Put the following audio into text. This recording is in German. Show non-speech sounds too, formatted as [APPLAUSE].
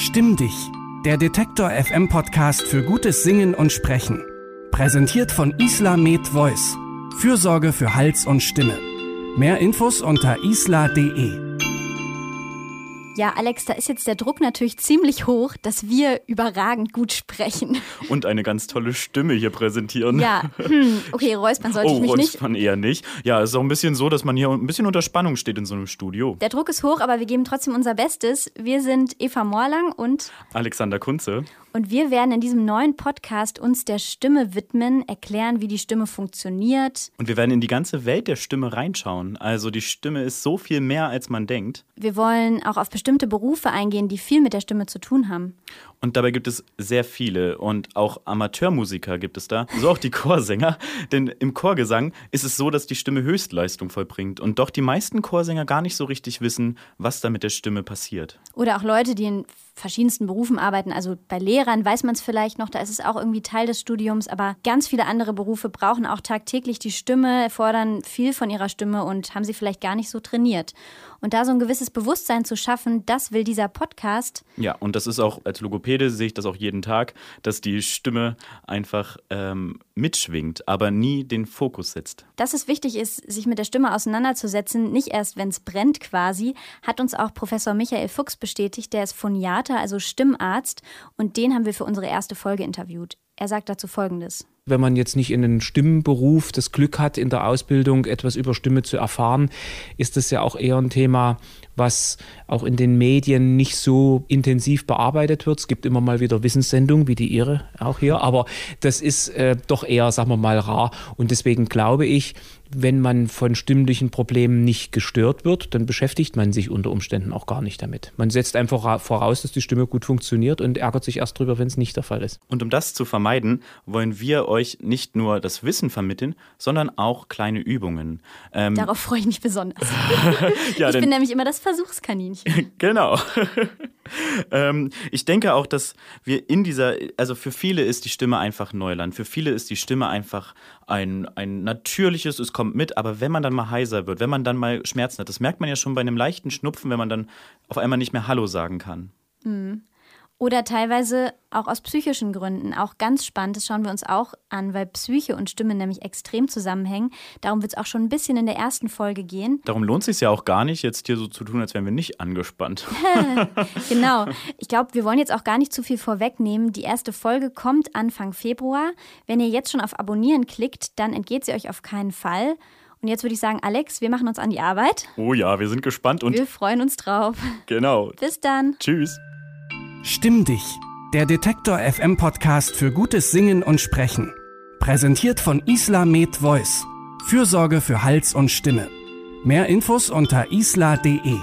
Stimm dich, der Detektor FM Podcast für gutes Singen und Sprechen. Präsentiert von Isla Med Voice. Fürsorge für Hals und Stimme. Mehr Infos unter isla.de. Ja, Alex, da ist jetzt der Druck natürlich ziemlich hoch, dass wir überragend gut sprechen. Und eine ganz tolle Stimme hier präsentieren. Ja, hm. okay, räuspern sollte oh, ich mich nicht. räuspern eher nicht. Ja, es ist auch ein bisschen so, dass man hier ein bisschen unter Spannung steht in so einem Studio. Der Druck ist hoch, aber wir geben trotzdem unser Bestes. Wir sind Eva Morlang und Alexander Kunze. Und wir werden in diesem neuen Podcast uns der Stimme widmen, erklären, wie die Stimme funktioniert. Und wir werden in die ganze Welt der Stimme reinschauen. Also die Stimme ist so viel mehr, als man denkt. Wir wollen auch auf bestimmte Berufe eingehen, die viel mit der Stimme zu tun haben. Und dabei gibt es sehr viele und auch Amateurmusiker gibt es da, so auch die [LAUGHS] Chorsänger. Denn im Chorgesang ist es so, dass die Stimme Höchstleistung vollbringt und doch die meisten Chorsänger gar nicht so richtig wissen, was da mit der Stimme passiert. Oder auch Leute, die in verschiedensten Berufen arbeiten. Also bei Lehrern weiß man es vielleicht noch, da ist es auch irgendwie Teil des Studiums, aber ganz viele andere Berufe brauchen auch tagtäglich die Stimme, fordern viel von ihrer Stimme und haben sie vielleicht gar nicht so trainiert. Und da so ein gewisses Bewusstsein zu schaffen, das will dieser Podcast. Ja, und das ist auch als Logopäde sehe ich das auch jeden Tag, dass die Stimme einfach ähm, mitschwingt, aber nie den Fokus setzt. Dass es wichtig ist, sich mit der Stimme auseinanderzusetzen, nicht erst, wenn es brennt quasi, hat uns auch Professor Michael Fuchs bestätigt. Der ist Phoniater, also Stimmarzt, und den haben wir für unsere erste Folge interviewt. Er sagt dazu Folgendes wenn man jetzt nicht in einen Stimmenberuf das Glück hat, in der Ausbildung etwas über Stimme zu erfahren, ist das ja auch eher ein Thema, was auch in den Medien nicht so intensiv bearbeitet wird. Es gibt immer mal wieder Wissenssendungen, wie die Ihre auch hier, aber das ist äh, doch eher, sagen wir mal, rar. Und deswegen glaube ich, wenn man von stimmlichen Problemen nicht gestört wird, dann beschäftigt man sich unter Umständen auch gar nicht damit. Man setzt einfach voraus, dass die Stimme gut funktioniert und ärgert sich erst drüber, wenn es nicht der Fall ist. Und um das zu vermeiden, wollen wir euch nicht nur das Wissen vermitteln, sondern auch kleine Übungen. Ähm Darauf freue ich mich besonders. [LAUGHS] ja, ich bin nämlich immer das Versuchskaninchen. [LAUGHS] genau. [LAUGHS] ähm, ich denke auch, dass wir in dieser, also für viele ist die Stimme einfach Neuland. Für viele ist die Stimme einfach ein, ein natürliches, es kommt mit, aber wenn man dann mal heiser wird, wenn man dann mal Schmerzen hat, das merkt man ja schon bei einem leichten Schnupfen, wenn man dann auf einmal nicht mehr Hallo sagen kann. Mhm. Oder teilweise auch aus psychischen Gründen. Auch ganz spannend, das schauen wir uns auch an, weil Psyche und Stimme nämlich extrem zusammenhängen. Darum wird es auch schon ein bisschen in der ersten Folge gehen. Darum lohnt es sich ja auch gar nicht, jetzt hier so zu tun, als wären wir nicht angespannt. [LAUGHS] genau. Ich glaube, wir wollen jetzt auch gar nicht zu viel vorwegnehmen. Die erste Folge kommt Anfang Februar. Wenn ihr jetzt schon auf Abonnieren klickt, dann entgeht sie euch auf keinen Fall. Und jetzt würde ich sagen, Alex, wir machen uns an die Arbeit. Oh ja, wir sind gespannt und wir freuen uns drauf. Genau. Bis dann. Tschüss. Stimm dich, der Detektor FM Podcast für gutes Singen und Sprechen. Präsentiert von Isla Med Voice. Fürsorge für Hals und Stimme. Mehr Infos unter isla.de.